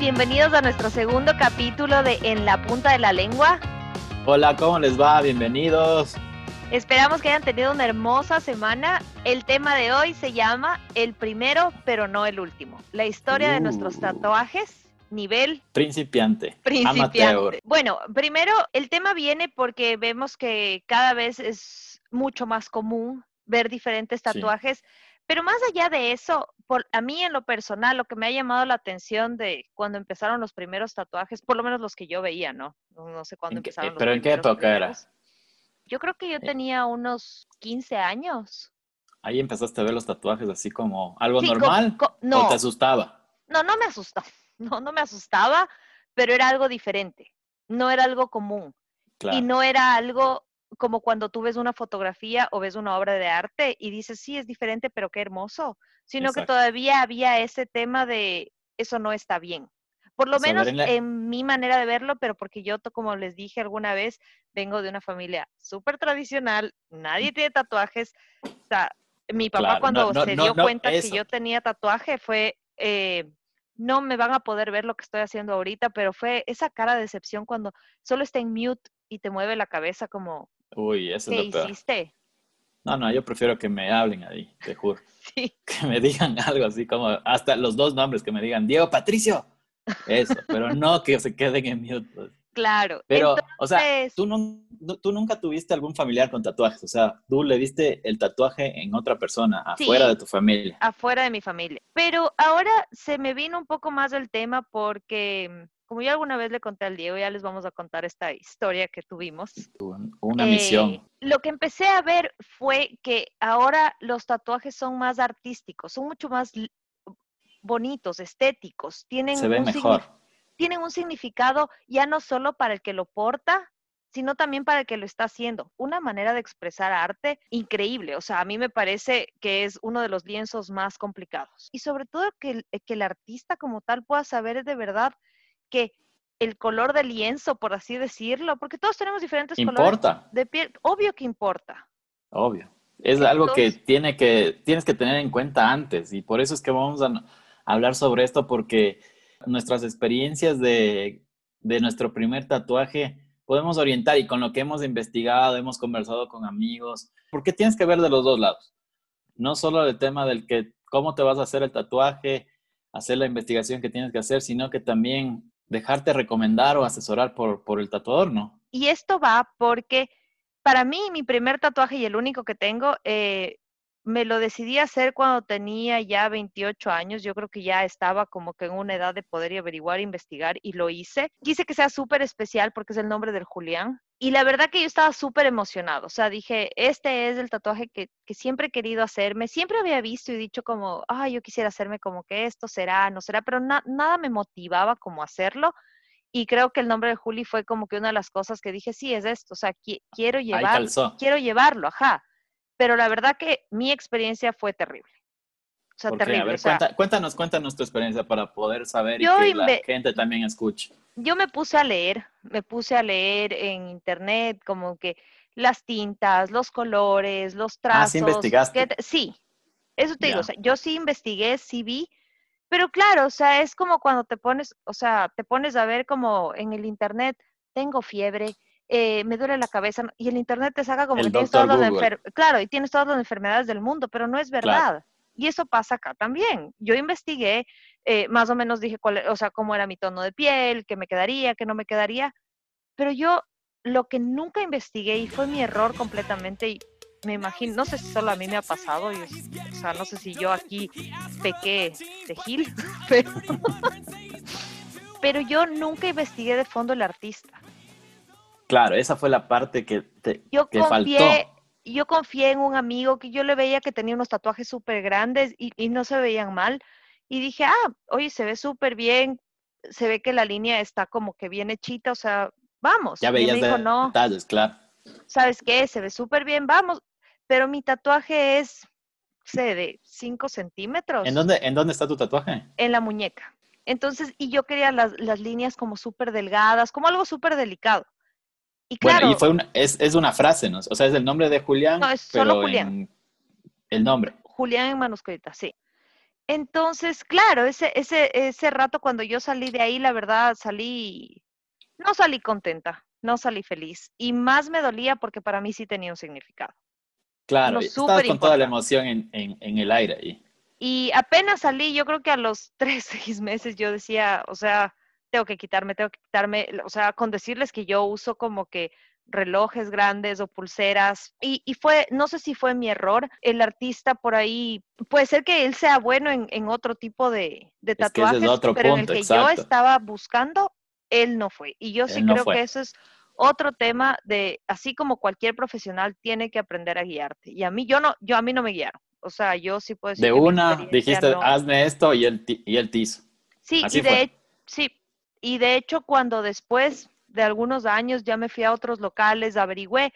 bienvenidos a nuestro segundo capítulo de En la punta de la lengua. Hola, ¿cómo les va? Bienvenidos. Esperamos que hayan tenido una hermosa semana. El tema de hoy se llama El primero, pero no el último. La historia de nuestros Uh. tatuajes, nivel Principiante. principiante. Amateur. Bueno, primero, el tema viene porque vemos que cada vez es mucho más común ver diferentes Sí. Pero más allá de eso, por, a mí en lo personal, lo que me ha llamado la atención de cuando empezaron los primeros tatuajes, por lo menos los que yo veía, ¿no? No, sé cuándo ¿En qué- empezaron los pero en qué época era? Yo creo que yo Eh. tenía unos 15 años. Ahí empezaste a ver los tatuajes así como algo Sí, normal co- no, te asustaba. no, no me asustaba, no, no me asustaba, pero era algo diferente, no era algo común. Claro. Y no era algo como cuando tú ves una fotografía o ves una obra de arte y dices, sí, es diferente, pero qué hermoso, sino que Exacto. todavía había ese tema de eso no está bien. Por lo Saber menos en la- en mi manera de verlo, pero porque yo, como les dije alguna vez, vengo de una familia súper tradicional, nadie tiene tatuajes. O sea, mi papá Claro, no- cuando no- se no- dio cuenta que eso. yo tenía tatuaje fue, eh, no me van a poder ver lo que estoy haciendo ahorita, pero fue esa cara de decepción cuando solo está en mute y te mueve la cabeza como, Uy, eso ¿qué es lo peor. hiciste? No, no, yo prefiero que me hablen ahí, te juro. Sí, Que me digan algo así como, hasta los dos nombres que me digan, Diego Patricio. Eso, pero no que se queden en mute. pues. claro. Pero, o sea, tú, nu- tú nunca tuviste algún familiar con tatuajes. O sea, tú le diste el tatuaje en otra persona, afuera Sí. de tu familia. afuera de mi familia. Pero ahora se me vino un poco más el tema porque, como yo alguna vez le conté al Diego, ya les vamos a contar esta historia que tuvimos. Un- Una Eh, misión. Lo que empecé a ver fue que ahora los tatuajes son más artísticos, son mucho más bonitos, estéticos, tienen Se ve un mejor. tienen un significado ya no solo para el que lo porta, sino también para el que lo está haciendo. Una manera de expresar arte increíble. O sea, a mí me parece que es uno de los lienzos más complicados. Y sobre todo que el, que el artista como tal pueda saber de verdad que el color del lienzo, por así decirlo, porque todos tenemos diferentes colores de piel, obvio que importa. obvio. Es algo que, tiene que tienes que tener en cuenta antes. Y por eso es que vamos a hablar sobre esto, porque nuestras experiencias de, de nuestro primer tatuaje podemos orientar y con lo que hemos investigado, hemos conversado con amigos, porque tienes que ver de los dos lados. No solo el tema del que cómo te vas a hacer el tatuaje, hacer la investigación que tienes que hacer, sino que también dejarte recomendar o asesorar por, por el tatuador, ¿no? Y esto va porque para mí mi primer tatuaje y el único que tengo, eh, me lo decidí hacer cuando tenía ya 28 años. Yo creo que ya estaba como que en una edad de poder averiguar, investigar y lo hice. Quise que sea súper especial porque es el nombre del Julián. Y la verdad que yo estaba súper emocionado. O sea, dije, este es el tatuaje que, que siempre he querido hacerme. Siempre había visto y dicho como, ah, yo quisiera hacerme como que esto será, no será, pero na- nada me motivaba como hacerlo. Y creo que el nombre de Juli fue como que una de las cosas que dije, sí, es esto, o sea, qui- quiero Ahí llevar, calzó. quiero llevarlo, ajá. Pero la verdad que mi experiencia fue terrible. O sea, ¿Por qué? A terrible. ver, o sea, cuenta- cuéntanos, cuéntanos tu experiencia para poder saber y que la gente también escuche. yo me puse a leer, me puse a leer en internet como que las tintas, los colores, los trazos. Ah, sí investigaste. sí, eso te digo, Ya. o sea, yo sí investigué, sí vi, pero claro, o sea, es como cuando te pones, o sea, te pones a ver como en el internet, tengo fiebre, eh, me duele la cabeza, y el internet te saca como El que tienes todas las enfer- claro, y tienes todas las enfermedades del mundo, pero no es Claro. Y eso pasa acá también. Yo investigué, eh, más o menos dije cuál, o sea, cómo era mi tono de piel, qué me quedaría, qué no me quedaría, pero yo lo que nunca investigué y fue mi error completamente y me imagino, no sé si solo a mí me ha pasado, y o sea, no sé si yo aquí pequé de Gil, pero, pero yo nunca investigué de fondo el artista. Claro, esa fue la parte que, te, Yo que confié, faltó. Yo confié en un amigo que yo le veía que tenía unos tatuajes súper grandes y, y no se veían mal. Y dije, ah, oye, se ve súper bien, se ve que la línea está como que bien hechita, o sea, vamos. Ya Y veías me dijo, de- no, detalles, claro. ¿sabes qué? Se ve súper bien, vamos. Pero mi tatuaje es, sé, de 5 centímetros ¿En dónde, ¿En dónde está tu tatuaje? en la muñeca. Entonces, y yo quería las, las líneas como súper delgadas, como algo súper delicado. Y claro, Bueno, y fue una, es, es una frase, ¿no? O sea, es el nombre de Julián, No, es solo pero Julián. en el nombre. Julián en manuscrita, sí. Entonces, claro, ese, ese, ese rato cuando yo salí de ahí, la verdad, salí, no salí contenta, no salí feliz. Y más me dolía porque para mí sí tenía un significado. Claro, estabas con toda la emoción en, en, en, el aire ahí. Y apenas salí, yo creo que a los tres, seis meses yo decía, o sea, tengo que quitarme, tengo que quitarme, o sea, con decirles que yo uso como que relojes grandes o pulseras. Y, y, fue, no sé si fue mi error, el artista por ahí, puede ser que él sea bueno en, en otro tipo de, de tatuajes, pero en el que yo estaba buscando, él no fue. Y yo sí creo que eso es otro tema de, así como cualquier profesional tiene que aprender a guiarte. Y a mí, yo no, yo a mí no me guiaron. O sea, yo sí puedo decir. De una, dijiste, hazme esto y él, y él te hizo. Sí, y de, sí, y de hecho cuando después de algunos años ya me fui a otros locales, averigüé,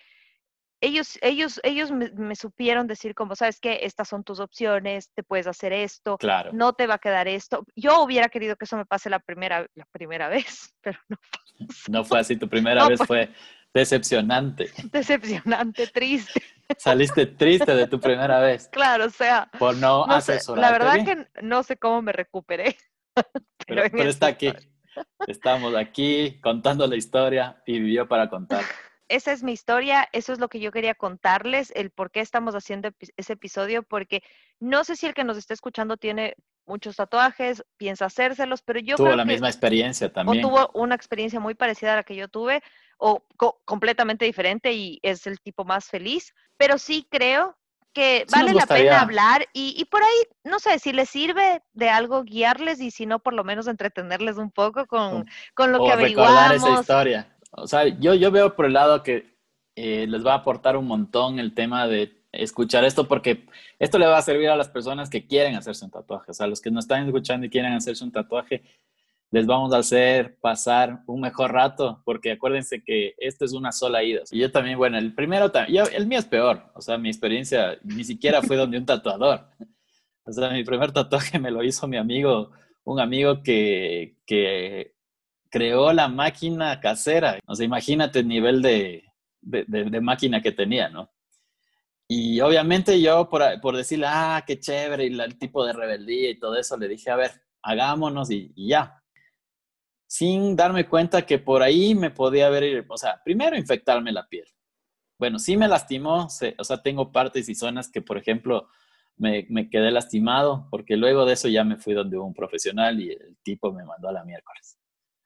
ellos, ellos, ellos me, supieron decir como, sabes que estas son tus opciones, te puedes hacer esto, claro. no te va a quedar esto. Yo hubiera querido que eso me pase la primera, la primera vez, pero no. No fue así, tu primera vez fue decepcionante. Decepcionante, triste. Saliste triste de tu primera vez. Claro, o sea. Por no, no La verdad que no sé cómo me recuperé. Pero, pero está aquí. Estamos aquí contando la historia y vivió para contar. Esa es mi historia, eso es lo que yo quería contarles, el por qué estamos haciendo ese episodio, porque no sé si el que nos está escuchando tiene muchos tatuajes, piensa hacérselos, pero yo tuvo creo la misma experiencia también. O tuvo una experiencia muy parecida a la que yo tuve, o completamente diferente y es el tipo más feliz, pero sí creo que vale la pena hablar y, y, por ahí, no sé, si les sirve de algo guiarles y si no, por lo menos entretenerles un poco con, con lo que averiguamos. esa historia. O sea, yo, yo veo por el lado que eh, les va a aportar un montón el tema de escuchar esto porque esto le va a servir a las personas que quieren hacerse un tatuaje. O sea, los que no están escuchando y quieren hacerse un tatuaje, les vamos a hacer pasar un mejor rato, porque acuérdense que esto es una sola ida. Y yo también, bueno, el primero, yo, el mío es peor, o sea, mi experiencia ni siquiera fue donde un tatuador. O sea, mi primer tatuaje me lo hizo mi amigo, un amigo que, que creó la máquina casera. O sea, imagínate el nivel de, de, de, máquina que tenía, ¿no? Y obviamente yo, por, por decirle, ah, qué chévere, y el tipo de rebeldía y todo eso, le dije, a ver, hagámonos y ya sin darme cuenta que por ahí me podía haber, o sea, primero infectarme la piel. Bueno, sí me lastimó, o sea, tengo partes y zonas que, por ejemplo, me, me, quedé lastimado, porque luego de eso ya me fui donde un profesional y el tipo me mandó a la miércoles.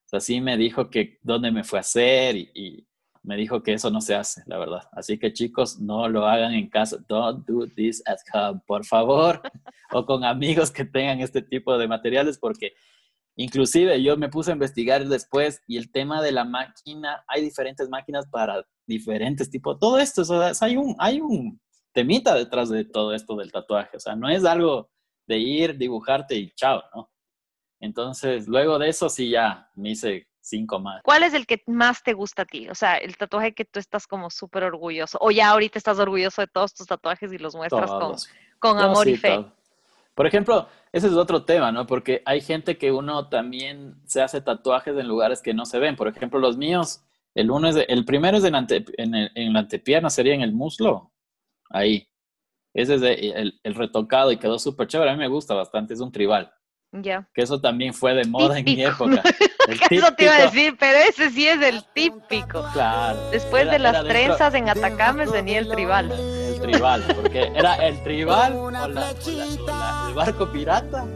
O sea, sí me dijo que dónde me fue a hacer y, y me dijo que eso no se hace, la verdad. Así que chicos, no lo hagan en casa. Don't do this at home, por favor. o con amigos que tengan este tipo de materiales, porque Inclusive yo me puse a investigar después y el tema de la máquina, hay diferentes máquinas para diferentes tipos, todo esto, o sea, hay un, hay un temita detrás de todo esto del tatuaje, o sea, no es algo de ir, dibujarte y chao, ¿no? Entonces, luego de eso sí ya me hice cinco más. ¿Cuál es el que más te gusta a ti? O sea, el tatuaje que tú estás como súper orgulloso, o ya ahorita estás orgulloso de todos tus tatuajes y los muestras con, con, amor y fe. Por ejemplo, ese es otro tema, ¿no? Porque hay gente que uno también se hace tatuajes en lugares que no se ven. Por ejemplo, los míos, el uno es el primero es en, en, la antepierna, sería en el muslo. Ahí. Ese es el, el, retocado y quedó súper chévere. A mí me gusta bastante, es un tribal. Ya. Que eso también fue de moda en mi época. eso te iba a decir, pero ese sí es el típico. Claro. Después de las trenzas en Atacames venía el tribal tribal, porque era el tribal o, la, el barco pirata.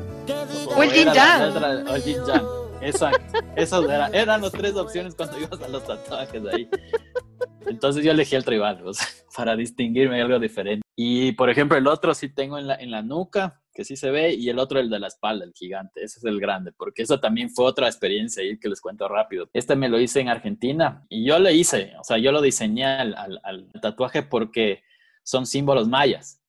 O, el Jinjan. O el Jinjan. Exacto. Esas eran, eran las tres opciones cuando ibas a los tatuajes ahí. Entonces yo elegí el tribal, o sea, para distinguirme algo diferente. Y por ejemplo, el otro sí tengo en la, en la nuca, que sí se ve, y el otro el de la espalda, el gigante. Ese es el grande, porque eso también fue otra experiencia ahí que les cuento rápido. Este me lo hice en Argentina y yo le hice, o sea, yo lo diseñé al, al, al tatuaje porque son símbolos mayas.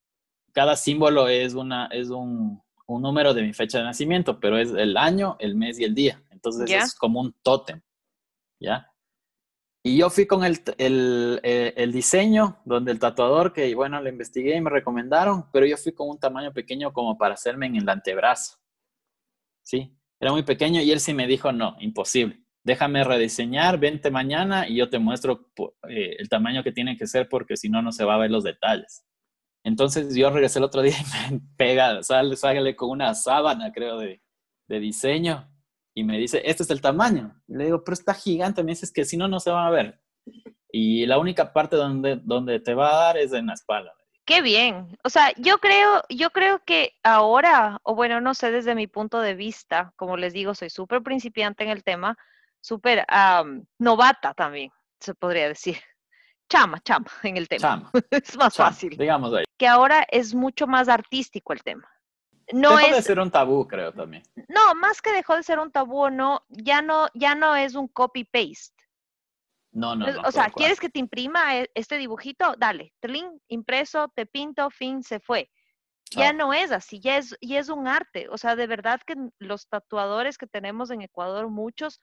Cada símbolo es, una, es un, un, número de mi fecha de nacimiento, pero es el año, el mes y el día. Entonces es como un tótem, ¿ya? Y yo fui con el, el, eh, el, diseño, donde el tatuador, que bueno, le investigué y me recomendaron, pero yo fui con un tamaño pequeño como para hacerme en el antebrazo. ¿Sí? Era muy pequeño y él sí me dijo, no, imposible déjame rediseñar, vente mañana y yo te muestro eh, el tamaño que tiene que ser porque si no, no se va a ver los detalles. Entonces yo regresé el otro día y me pega, sale, sale con una sábana, creo, de, de diseño y me dice, este es el tamaño. le digo, pero está gigante. Me dices que si no, no se va a ver. Y la única parte donde, donde te va a dar es en la espalda. Qué bien. O sea, yo creo, yo creo que ahora, o bueno, no sé, desde mi punto de vista, como les digo, soy súper principiante en el tema, súper novata también, se podría decir. Chama, chama en el tema. Chama. es más fácil. Digamos ahí. Que ahora es mucho más artístico el tema. No dejó de ser un tabú, creo también. No, más que dejó de ser un tabú, no, ya no, ya no es un copy paste. No, no, no. O sea, ¿quieres que te imprima e, este dibujito? Dale, link impreso, te pinto, fin, se fue. Ya no es así, ya es, y es un arte. O sea, de verdad que los tatuadores que tenemos en Ecuador, muchos,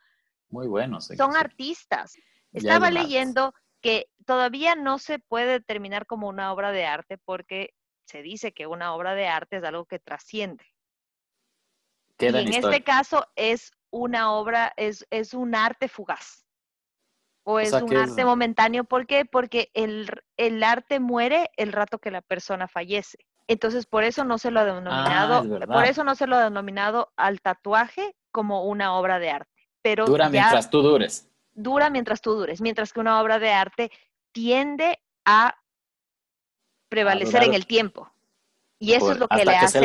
muy buenos, son artistas. Estaba leyendo que todavía no se puede determinar como una obra de arte porque se dice que una obra de arte es algo que trasciende. y en, este caso es una obra, es, es un arte fugaz. O es un arte momentáneo. ¿Por qué? Porque el, el, arte muere el rato que la persona fallece. Entonces, por eso no se lo ha denominado, ah, por eso no se lo ha denominado al tatuaje como una obra de arte. Pero dura mientras tú dures. Dura mientras tú dures, mientras que una obra de arte tiende a prevalecer en el tiempo. Y eso es lo que le hace.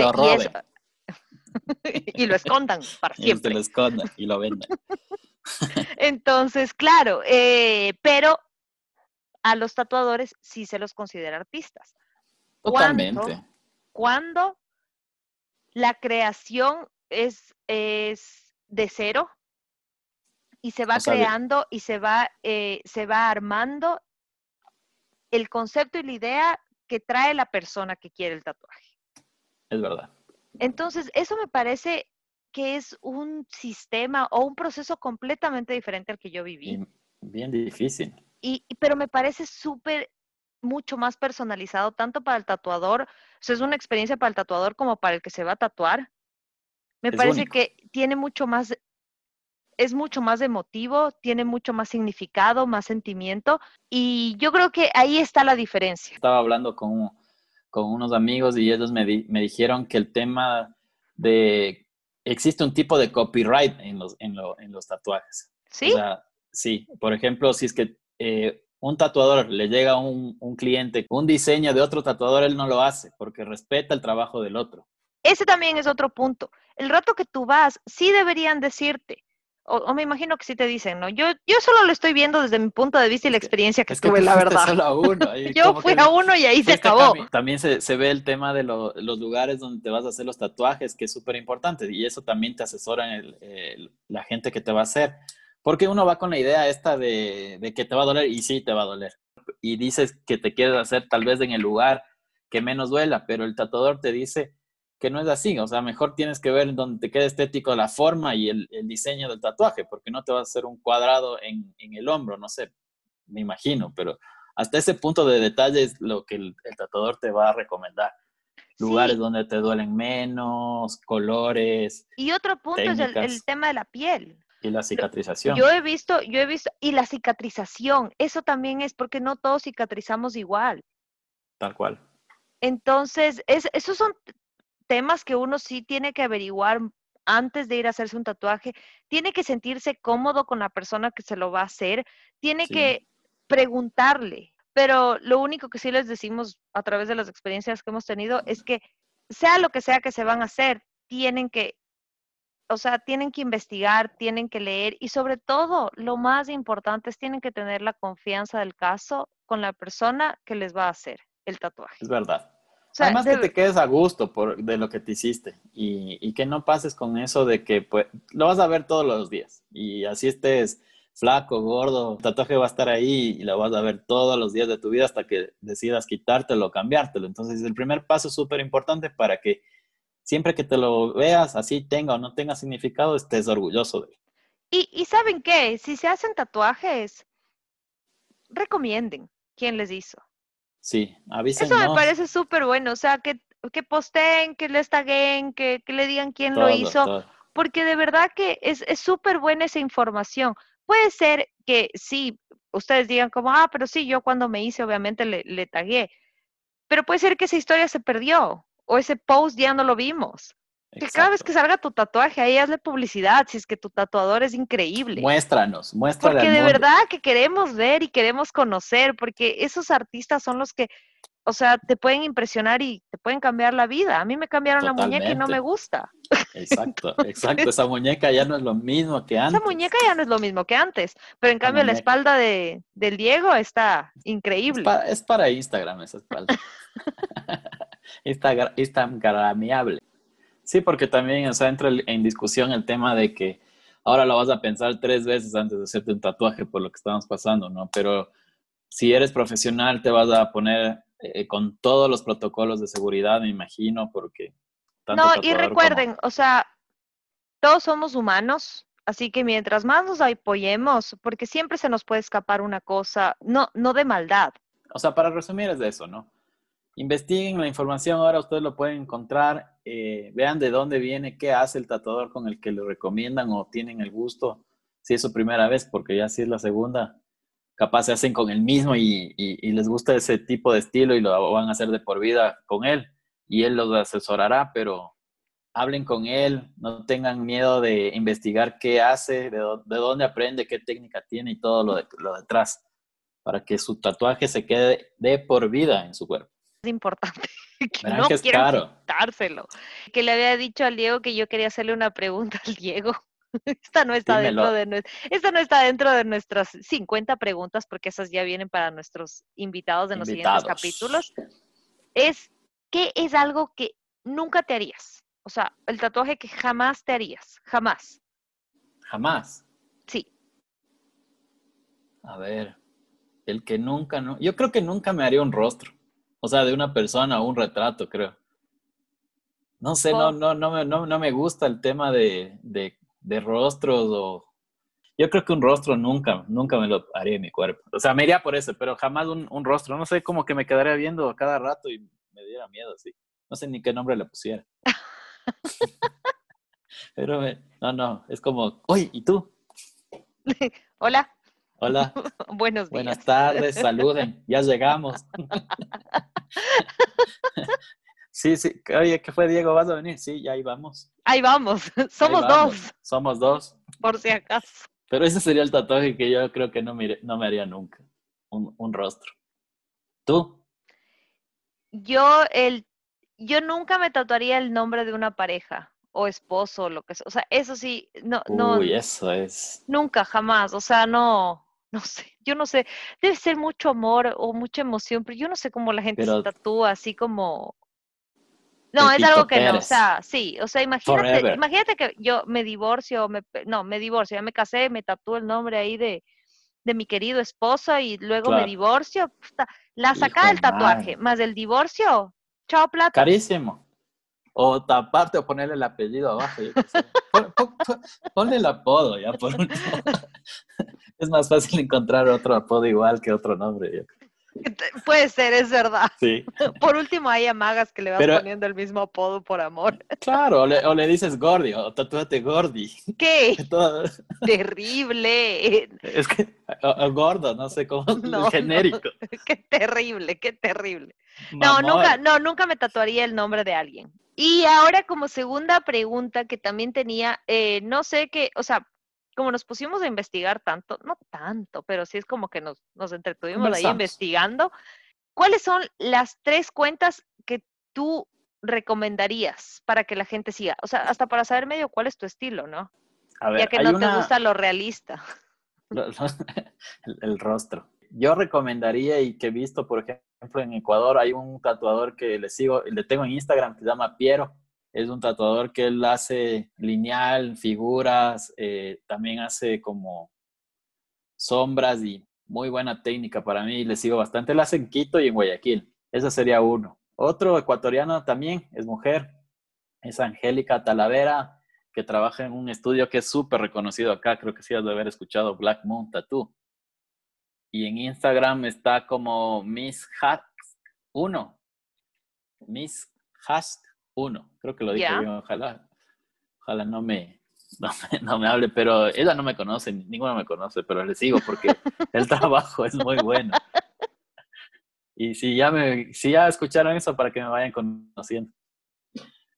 y, lo escondan para siempre. Y lo escondan y lo vendan. Entonces, claro, eh, pero a los tatuadores sí se los considera artistas. Totalmente. Cuando, la creación es, es de cero y se va creando y se va, eh, se va armando el concepto y la idea que trae la persona que quiere el tatuaje. Es verdad. Entonces, eso me parece que es un sistema o un proceso completamente diferente al que yo viví. bien difícil. Y, pero me parece súper, mucho más personalizado, tanto para el tatuador, o sea, es una experiencia para el tatuador como para el que se va a tatuar. Me parece que tiene mucho más, es mucho más emotivo, tiene mucho más significado, más sentimiento, y yo creo que ahí está la diferencia. Estaba hablando con, con unos amigos y ellos me, me dijeron que el tema de existe un tipo de copyright en los, en, los tatuajes. ¿Sí? O sea, sí, por ejemplo, si es que eh, un tatuador le llega a un, un, cliente un diseño de otro tatuador, él no lo hace porque respeta el trabajo del otro. Ese también es otro punto. El rato que tú vas, sí deberían decirte, o, me imagino que sí te dicen, ¿no? Yo, yo solo lo estoy viendo desde mi punto de vista y la experiencia que, tuve, la verdad. yo fui a uno y ahí se acabó. También se, se, ve el tema de los lugares donde te vas a hacer los tatuajes, que es súper importante, y eso también te asesora el, la gente que te va a hacer. Porque uno va con la idea esta de, de que te va a doler, y sí te va a doler. Y dices que te quieres hacer tal vez en el lugar que menos duela, pero el tatuador te dice, que no es así. O sea, mejor tienes que ver donde te quede estético la forma y el, diseño del tatuaje, porque no te vas a hacer un cuadrado en, el hombro, no sé, me imagino, pero hasta ese punto de detalle es lo que el, tatuador te va a recomendar. Lugares donde te duelen menos, colores. Y otro punto es el, tema de la piel. Y la cicatrización. Yo he visto, yo he visto, y la cicatrización, eso también es porque no todos cicatrizamos igual. Tal cual. Entonces, es, esos son temas que uno sí tiene que averiguar antes de ir a hacerse un tatuaje, tiene que sentirse cómodo con la persona que se lo va a hacer, tiene que preguntarle, pero lo único que sí les decimos a través de las experiencias que hemos tenido es que sea lo que sea que se van a hacer, tienen que, o sea, tienen que investigar, tienen que leer y sobre todo, lo más importante es tienen que tener la confianza del caso con la persona que les va a hacer el tatuaje. Es verdad. Además que te quedes a gusto por, de lo que te hiciste y, y, que no pases con eso de que pues, lo vas a ver todos los días y así estés flaco, gordo, el tatuaje va a estar ahí y lo vas a ver todos los días de tu vida hasta que decidas quitártelo o cambiártelo. Entonces el primer paso es súper importante para que siempre que te lo veas, así tenga o no tenga significado, estés orgulloso de él. Y, y ¿saben qué? Si se hacen tatuajes, recomienden quién les hizo. Sí, avisen. Eso me parece súper bueno, o sea, que, que posteen, que les taguen, que, que le digan quién lo hizo, porque de verdad que es súper buena esa información. Puede ser que sí, ustedes digan como, ah, pero sí, yo cuando me hice obviamente le, le tagué, pero puede ser que esa historia se perdió o ese post ya no lo vimos. Que cada vez que salga tu tatuaje, ahí hazle publicidad, si es que tu tatuador es increíble. Muéstranos, muéstranos. Porque de verdad que queremos ver y queremos conocer, porque esos artistas son los que, o sea, te pueden impresionar y te pueden cambiar la vida. A mí me cambiaron la muñeca y no me gusta. Exacto, exacto. Esa muñeca ya no es lo mismo que antes. Esa muñeca ya no es lo mismo que antes, pero en cambio la espalda de, del Diego está increíble. Es para, es para Instagram esa espalda. Está Instagramiable. Sí, porque también, o sea, entra en discusión el tema de que ahora lo vas a pensar tres veces antes de hacerte un tatuaje por lo que estamos pasando, ¿no? Pero si eres profesional, te vas a poner eh, con todos los protocolos de seguridad, me imagino, porque... no, y recuerden, o sea, todos somos humanos, así que mientras más nos apoyemos, porque siempre se nos puede escapar una cosa, no, no de maldad. O sea, para resumir es de eso, ¿no? Investiguen la información, ahora ustedes lo pueden encontrar, eh, vean de dónde viene, qué hace el tatuador con el que le recomiendan o tienen el gusto, si es su primera vez, porque ya si es la segunda, capaz se hacen con el mismo y, les gusta ese tipo de estilo y lo van a hacer de por vida con él y él los asesorará, pero hablen con él, no tengan miedo de investigar qué hace, de, dónde aprende, qué técnica tiene y todo lo, de, lo detrás, para que su tatuaje se quede de por vida en su cuerpo importante, que no que quiero quitárselo. Que le había dicho al Diego que yo quería hacerle una pregunta al Diego. Esta no está dentro de esta no está dentro de nuestras 50 preguntas porque esas ya vienen para nuestros invitados en los siguientes capítulos. Es ¿qué es algo que nunca te harías? O sea, el tatuaje que jamás te harías, jamás. Jamás. Sí. A ver, el que nunca no, yo creo que nunca me haría un rostro. O sea, de una persona o un retrato, creo. No sé, no, no, no, me, no, me gusta el tema de, rostros o... Yo creo que un rostro nunca, nunca me lo haría en mi cuerpo. O sea, me iría por eso, pero jamás un, rostro. No sé, como que me quedaría viendo a cada rato y me diera miedo, sí. No sé ni qué nombre le pusiera. pero eh, no, no, es como, oye, ¿y tú? Hola. Hola. Buenos días. Buenas tardes, saluden, ya llegamos. sí, sí. Oye, ¿qué fue, Diego? ¿Vas a venir? Sí, ya ahí vamos. Ahí vamos. Somos dos. Somos dos. Por si acaso. Pero ese sería el tatuaje que yo creo que no me, no me haría nunca. Un, rostro. ¿Tú? Yo, el, yo nunca me tatuaría el nombre de una pareja o esposo, o lo que sea. O sea, eso sí, no, no. Uy, eso es. Nunca, jamás. O sea, no no sé, yo no sé, debe ser mucho amor o mucha emoción, pero yo no sé cómo la gente se tatúa así como... No, es algo que no, o sea, sí, o sea, imagínate, imagínate que yo me divorcio, me, no, me divorcio, ya me casé, me tatúo el nombre ahí de, de mi querido esposo y luego me divorcio, la sacada del tatuaje, más el divorcio, chao plata. Carísimo. O taparte o ponerle el apellido abajo. ponle el apodo ya por es más fácil encontrar otro apodo igual que otro nombre. Puede ser, es verdad. Sí. Por último, hay amagas que le van poniendo el mismo apodo por amor. Claro, o le, dices Gordi, o tatúate Gordi. ¿Qué? Terrible. Es que, o, gordo, no sé cómo, no, genérico. qué terrible, qué terrible. No, nunca, no, nunca me tatuaría el nombre de alguien. Y ahora como segunda pregunta que también tenía, eh, no sé qué, o sea, como nos pusimos a investigar tanto, no tanto, pero sí es como que nos, nos entretuvimos ahí investigando, ¿cuáles son las tres cuentas que tú recomendarías para que la gente siga? O sea, hasta para saber medio cuál es tu estilo, ¿no? A ver, ya que no te gusta lo realista. el, rostro. Yo recomendaría y que he visto, por ejemplo, en Ecuador hay un tatuador que le sigo, le tengo en Instagram que se llama Piero es un tatuador que él hace lineal, figuras, eh, también hace como sombras y muy buena técnica para mí, le sigo bastante. Él hace en Quito y en Guayaquil. Ese sería uno. Otro ecuatoriano también es mujer, es Angélica Talavera, que trabaja en un estudio que es súper reconocido acá, creo que sí has de haber escuchado, Black Moon Tattoo. Y en Instagram está como Miss Hacks 1. Miss Hacks uno, creo que lo dije bien, ojalá, ojalá no me, no me, hable, pero ella no me conoce, ninguno me conoce, pero le sigo porque el trabajo es muy bueno. Y si ya, me, si ya escucharon eso, para que me vayan conociendo.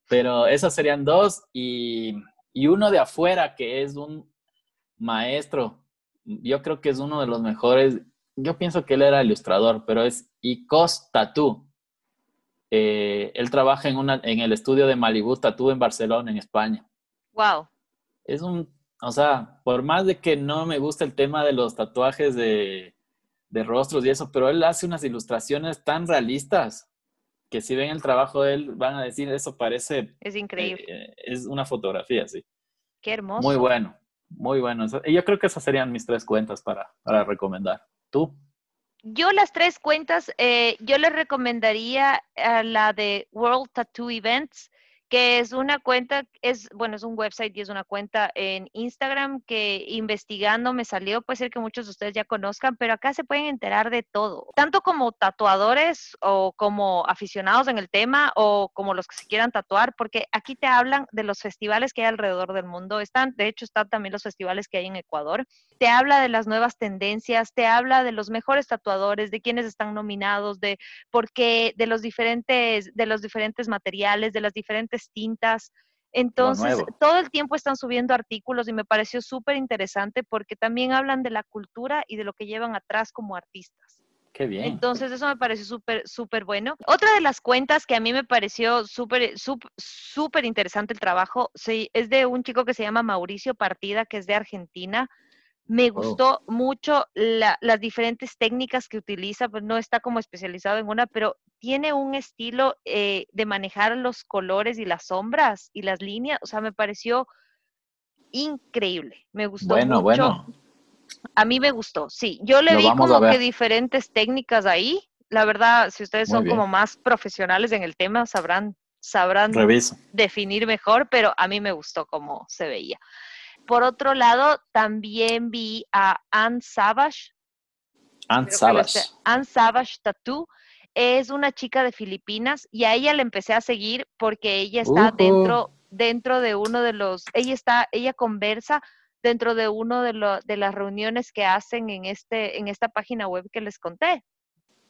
Pero esas serían dos y, y uno de afuera que es un maestro. Yo creo que es uno de los mejores. Yo pienso que él era ilustrador, pero es Icos Tattoo. Eh, él trabaja en, una, en el estudio de Malibu Tattoo en Barcelona, en España. Wow. Es un, o sea, por más de que no me gusta el tema de los tatuajes de, de rostros y eso, pero él hace unas ilustraciones tan realistas que si ven el trabajo de él van a decir, eso parece... Es increíble. Eh, es una fotografía, sí. Qué hermoso. Muy bueno, muy bueno. Y yo creo que esas serían mis tres cuentas para, para recomendar. ¿Tú? Yo las tres cuentas, eh, yo les recomendaría a la de World Tattoo Events que es una cuenta, es, bueno, es un website y es una cuenta en Instagram que investigando me salió, puede ser que muchos de ustedes ya conozcan, pero acá se pueden enterar de todo, tanto como tatuadores o como aficionados en el tema o como los que se quieran tatuar, porque aquí te hablan de los festivales que hay alrededor del mundo, están, de hecho, están también los festivales que hay en Ecuador, te habla de las nuevas tendencias, te habla de los mejores tatuadores, de quienes están nominados, de por qué, de los diferentes, de los diferentes materiales, de las diferentes tintas. Entonces, todo el tiempo están subiendo artículos y me pareció súper interesante porque también hablan de la cultura y de lo que llevan atrás como artistas. Qué bien. Entonces, eso me pareció súper, súper bueno. Otra de las cuentas que a mí me pareció súper, súper interesante el trabajo, sí, es de un chico que se llama Mauricio Partida, que es de Argentina. Me gustó mucho las diferentes técnicas que utiliza, pues no está como especializado en una, pero tiene un estilo eh, de manejar los colores y las sombras y las líneas, o sea, me pareció increíble, me gustó bueno, mucho. Bueno. A mí me gustó, sí. Yo le vi como que diferentes técnicas ahí. La verdad, si ustedes son como más profesionales en el tema, sabrán, sabrán definir mejor, pero a mí me gustó cómo se veía. Por otro lado, también vi a Anne Savage. Anne Savage. Anne Savage Tattoo. Es una chica de Filipinas y a ella le empecé a seguir porque ella está dentro, dentro de uno de los, ella está, ella conversa dentro de uno de, de las reuniones que hacen en, este, en esta página web que les conté.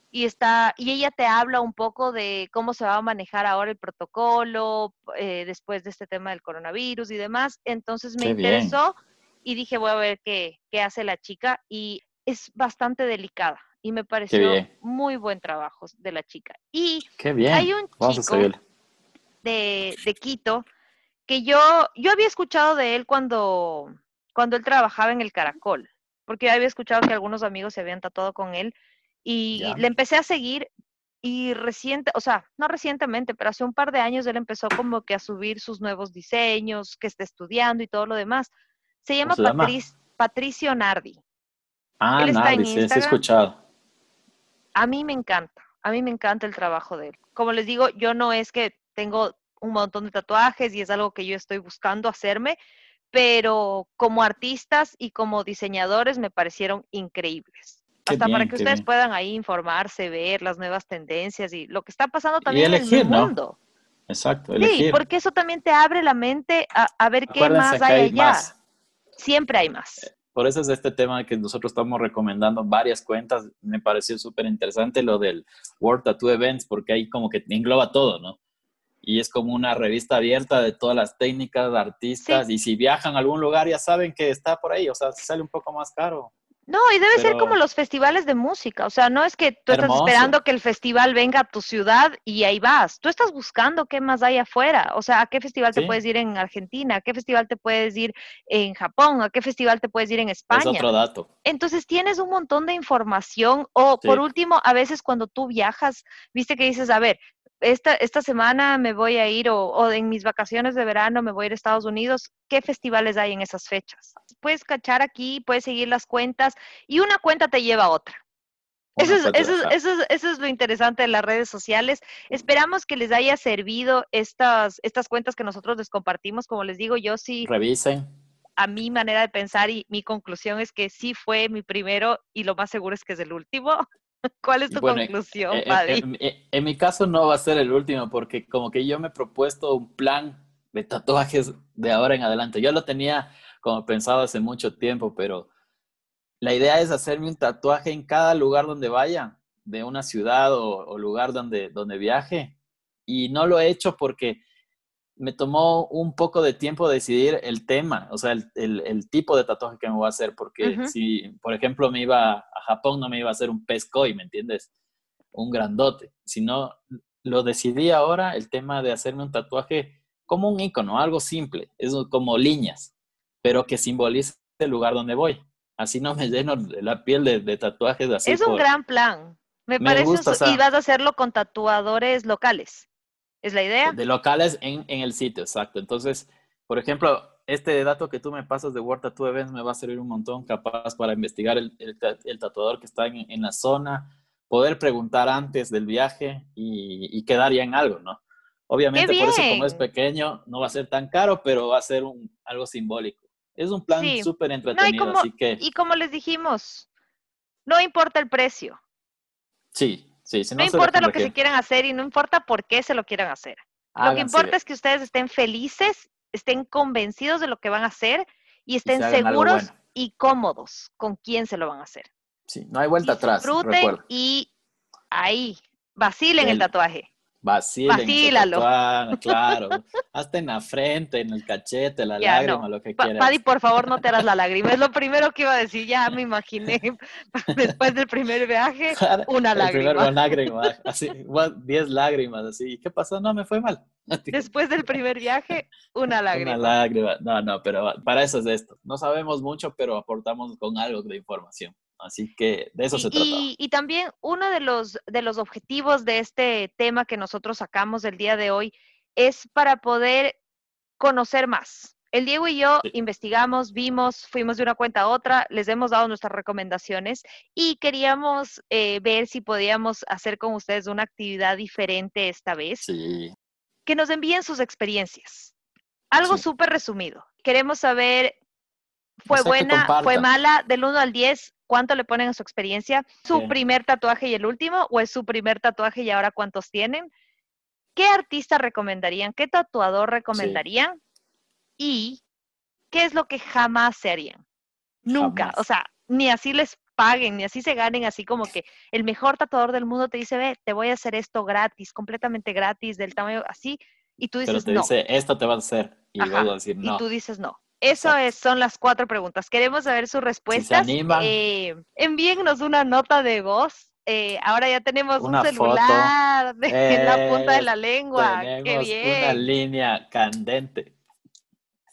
Y está y ella te habla un poco de cómo se va a manejar ahora el protocolo eh, después de este tema del coronavirus y demás. Entonces me interesó y dije voy a ver qué, qué, hace la chica y es bastante delicada y me pareció muy buen trabajo de la chica. Y hay un chico de, de Quito que yo yo había escuchado de él cuando cuando él trabajaba en el Caracol, porque había escuchado que algunos amigos se habían tatuado con él y le empecé a seguir y reciente, o sea, no recientemente, pero hace un par de años él empezó como que a subir sus nuevos diseños, que está estudiando y todo lo demás. Se llama, Patricio Nardi. Ah, Nardi, sí, he escuchado. A mí me encanta, a mí me encanta el trabajo de él. Como les digo, yo no es que tengo un montón de tatuajes y es algo que yo estoy buscando hacerme, pero como artistas y como diseñadores me parecieron increíbles hasta para que ustedes puedan ahí informarse, ver las nuevas tendencias y lo que está pasando también en el mundo. Exacto, elegir. Sí, porque eso también te abre la mente a, ver qué más hay, allá. Siempre hay más. Por eso es este tema que nosotros estamos recomendando varias cuentas. Me pareció súper interesante lo del World Tattoo Events, porque ahí como que engloba todo, ¿no? Y es como una revista abierta de todas las técnicas, de artistas, y si viajan a algún lugar ya saben que está por ahí, o sea, sale un poco más caro. No, y debe ser como los festivales de música, o sea, no es que tú estás esperando que el festival venga a tu ciudad y ahí vas, tú estás buscando qué más hay afuera, o sea, a qué festival te puedes ir en Argentina, a qué festival te puedes ir en Japón, a qué festival te puedes ir en España. Es otro dato. Entonces tienes un montón de información o por último, a veces cuando tú viajas, viste que dices, a ver, esta, esta semana me voy a ir o, en mis vacaciones de verano me voy a ir a Estados Unidos, ¿qué festivales hay en esas fechas? Puedes cachar aquí, puedes seguir las cuentas y una cuenta te lleva a otra. Eso es, eso, eso, eso es, lo interesante de las redes sociales. Esperamos que les haya servido estas, estas cuentas que nosotros les compartimos. Como les digo, yo sí. Revisen. A mi manera de pensar y mi conclusión es que sí fue mi primero y lo más seguro es que es el último. ¿Cuál es tu conclusión, eh, En, mi caso no va a ser el último, porque como que yo me he propuesto un plan de tatuajes de ahora en adelante. Yo lo tenía como pensado hace mucho tiempo, pero la idea es hacerme un tatuaje en cada lugar donde vaya. de una ciudad o, lugar donde, donde viaje. Y no lo he hecho porque me tomó un poco de tiempo decidir el tema, o sea, el, el, tipo de tatuaje que me voy a hacer, porque si, por ejemplo, me iba a Japón, no me iba a hacer un pescoy, ¿me entiendes? Un grandote, sino lo decidí ahora, el tema de hacerme un tatuaje como un icono, algo simple, es como líneas, pero que simbolice el lugar donde voy. Así no me lleno la piel de, tatuajes así. Es un gran plan. Me, parece, y vas a hacerlo con tatuadores locales. ¿Es la idea? De locales en, el sitio, exacto. Entonces, por ejemplo, este dato que tú me pasas de World Tattoo Events me va a servir un montón capaz para investigar el, tatuador que está en, la zona, poder preguntar antes del viaje y, quedar ya en algo, ¿no? Obviamente, por eso como es pequeño, no va a ser tan caro, pero va a ser un, algo simbólico. Es un plan súper entretenido, así que... Y como les dijimos, no importa el precio. Sí, sí. no, importa lo que se quieran hacer y no importa por qué se lo quieran hacer. lo que importa es que ustedes estén felices, estén convencidos de lo que van a hacer y estén seguros y cómodos con quién se lo van a hacer. Sí, no hay vuelta atrás. Disfruten y ahí, vacilen el tatuaje. Vacílalo. claro. Hasta en la frente, en el cachete, la lágrima, lo que quieras. Paddy, por favor, no te harás la lágrima. Es lo primero que iba a decir. Ya me imaginé. Después del primer viaje, una lágrima. Primero lágrima. Así, diez lágrimas, así. ¿Qué pasó? No, me fue mal. Después del primer viaje, una lágrima. Una lágrima. No, no, pero para eso es esto. No sabemos mucho, pero aportamos con algo de información. Así que de eso se trata. Y, también uno de los, de los objetivos de este tema que nosotros sacamos el día de hoy es para poder conocer más. El Diego y yo investigamos, vimos, fuimos de una cuenta a otra, les hemos dado nuestras recomendaciones y queríamos eh, ver si podíamos hacer con ustedes una actividad diferente esta vez. Sí. Que nos envíen sus experiencias. Algo súper resumido. Queremos saber, ¿fue buena, fue mala? Del 1 al 10, ¿Cuánto le ponen a su experiencia? ¿Su primer tatuaje y el último? ¿O es su primer tatuaje y ahora cuántos tienen? ¿Qué artista recomendarían? ¿Qué tatuador recomendarían? ¿Y qué es lo que jamás se harían? Nunca. O sea, ni así les paguen, ni así se ganen, así como que el mejor tatuador del mundo te dice, ve, te voy a hacer esto gratis, completamente gratis, del tamaño así, y tú dices, Pero te dice, esto te va a hacer, y luego decir no. Y tú dices no. Eso es, son las cuatro preguntas. Queremos saber sus respuestas. Si eh, envíennos una nota de voz. Eh, ahora ya tenemos un celular en la punta de la lengua. Qué bien. Una línea candente.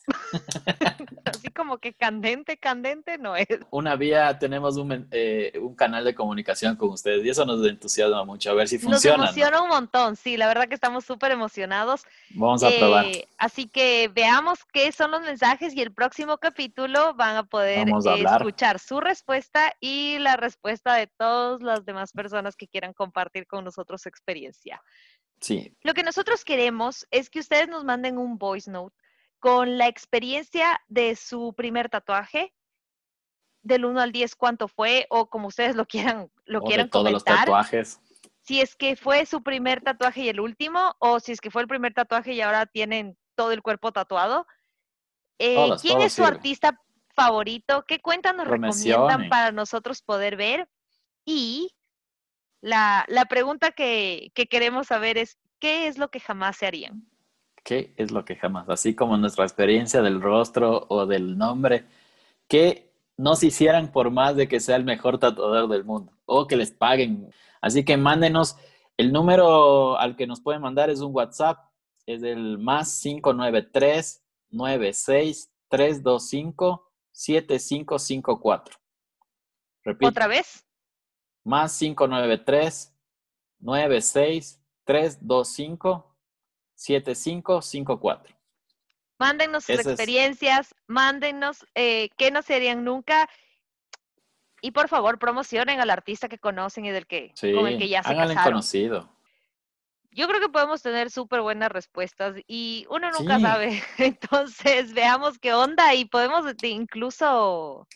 Así como que candente, candente no es. Una vía, tenemos un, eh, un, canal de comunicación con ustedes y eso nos entusiasma mucho, a ver si funciona. Nos emociona un montón, sí, la verdad que estamos súper emocionados. Vamos a probar. Eh, así que veamos qué son los mensajes y el próximo capítulo van a poder eh, escuchar su respuesta y la respuesta de todas las demás personas que quieran compartir con nosotros su experiencia. Sí. Lo que nosotros queremos es que ustedes nos manden un voice note con la experiencia de su primer tatuaje, del 1 al 10 cuánto fue, o como ustedes lo quieran, lo quieran todos los tatuajes. Si es que fue su primer tatuaje y el último, o si es que fue el primer tatuaje y ahora tienen todo el cuerpo tatuado. Eh, ¿Quién es su artista favorito? ¿Qué cuentas nos recomiendan para nosotros poder ver? Y la, pregunta que, que queremos saber es, ¿qué es lo que jamás se harían? ¿Qué es lo que jamás? Así como nuestra experiencia del rostro o del nombre, ¿qué nos hicieran por más de que sea el mejor tatuador del mundo o que les paguen? Así que mándenos, el número al que nos pueden mandar es un WhatsApp, es el más 593 96 325 7554. Repito. ¿Otra vez? Más 593 96 325 7554. Mándennos sus experiencias, mándennos eh, qué no serían nunca. Y por favor, promocionen al artista que conocen y del que, con el que ya se casaron. conocido. Yo creo que podemos tener súper buenas respuestas y uno nunca sabe. Entonces, veamos qué onda y podemos incluso...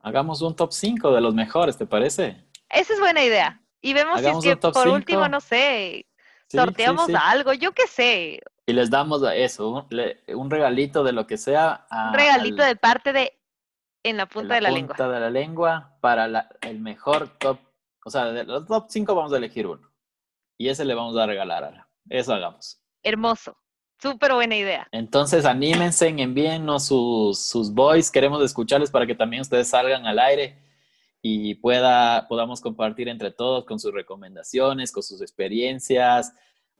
Hagamos un top 5 de los mejores, ¿te parece? Esa es buena idea. Y vemos si es que por último, no sé, sorteamos algo, yo qué sé. Y les damos eso, un, regalito de lo que sea. un regalito de parte de en la punta de la, lengua. punta de la lengua para el mejor top, O sea, de los top 5 vamos a elegir uno. Y ese le vamos a regalar a Eso hagamos. Hermoso. Súper buena idea. Entonces, anímense, envíennos sus, sus voice. Queremos escucharles para que también ustedes salgan al aire y pueda, podamos compartir entre todos con sus recomendaciones, con sus experiencias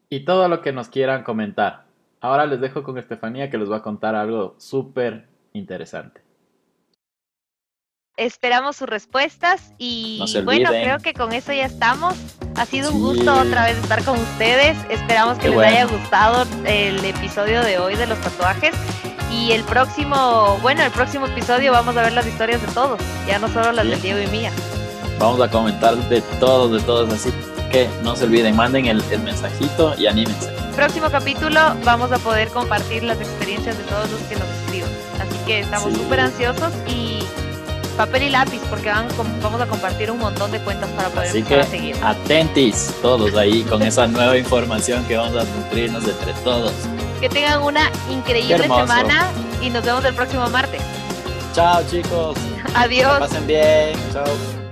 y todo lo que nos quieran comentar. Ahora les dejo con Estefanía que les va a contar algo súper interesante. Esperamos sus respuestas y bueno, creo que con eso ya estamos. Ha sido un gusto otra vez estar con ustedes. Esperamos que les haya gustado el episodio de hoy de los tatuajes. Y el próximo, bueno, el próximo episodio vamos a ver las historias de todos, ya no solo las de Diego y mía. Vamos a comentar de todos, de todos, así que no se olviden, manden el, el mensajito y anímense. Próximo capítulo vamos a poder compartir las experiencias de todos los que nos escriban. Así que estamos súper ansiosos y papel y lápiz porque van, vamos a compartir un montón de cuentas para poder Así que seguir. Atentis todos ahí con esa nueva información que vamos a nutrirnos entre todos. Que tengan una increíble semana y nos vemos el próximo martes. Chao chicos. Adiós. Que pasen bien. Chao.